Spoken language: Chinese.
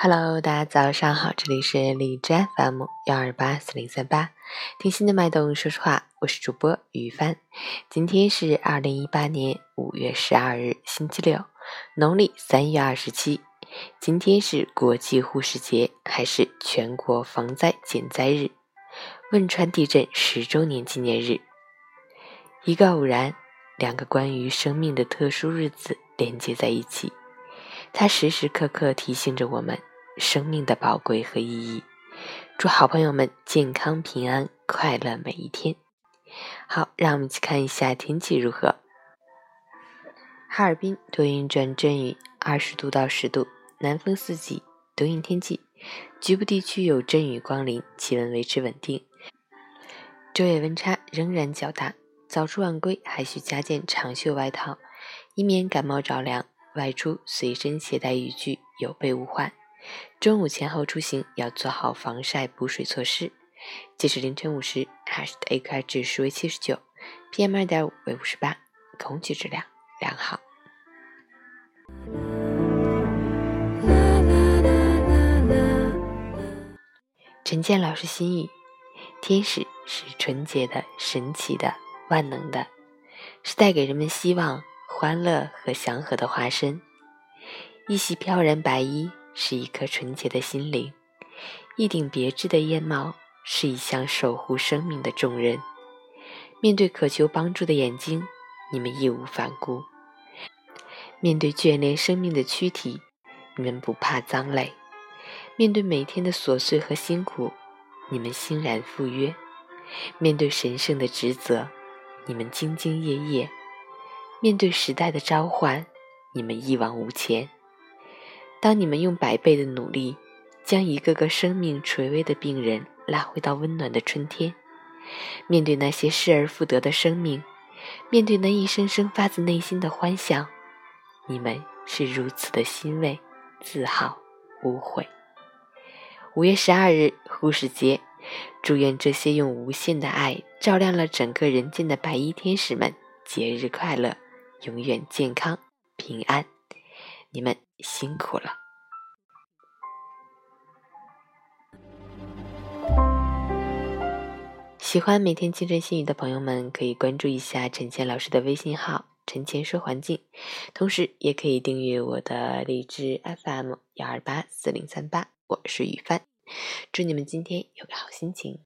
Hello，大家早上好，这里是荔枝 FM 幺二八四零三八，听心的脉动，说实话，我是主播于帆。今天是二零一八年五月十二日，星期六，农历三月二十七。今天是国际护士节，还是全国防灾减灾日？汶川地震十周年纪念日。一个偶然，两个关于生命的特殊日子连接在一起，它时时刻刻提醒着我们。生命的宝贵和意义，祝好朋友们健康平安快乐每一天。好，让我们一起看一下天气如何。哈尔滨多云转阵雨，二十度到十度，南风四级，多云天气，局部地区有阵雨光临，气温维持稳定。昼夜温差仍然较大，早出晚归还需加件长袖外套，以免感冒着凉。外出随身携带雨具，有备无患。中午前后出行要做好防晒补水措施。截至凌晨五时，海市的 AQI 指数为七十九，PM 二点五为五十八，空气质量良好。陈建老师心语：天使是纯洁的、神奇的、万能的，是带给人们希望、欢乐和祥和的化身。一袭飘然白衣。是一颗纯洁的心灵，一顶别致的燕帽是一项守护生命的重任。面对渴求帮助的眼睛，你们义无反顾；面对眷恋生命的躯体，你们不怕脏累；面对每天的琐碎和辛苦，你们欣然赴约；面对神圣的职责，你们兢兢业业；面对时代的召唤，你们一往无前。当你们用百倍的努力，将一个个生命垂危的病人拉回到温暖的春天，面对那些失而复得的生命，面对那一声声发自内心的欢笑，你们是如此的欣慰、自豪、无悔。五月十二日护士节，祝愿这些用无限的爱照亮了整个人间的白衣天使们节日快乐，永远健康平安。你们辛苦了！喜欢每天清晨心语的朋友们，可以关注一下陈倩老师的微信号“陈倩说环境”，同时也可以订阅我的荔枝 FM 幺二八四零三八。我是雨帆，祝你们今天有个好心情。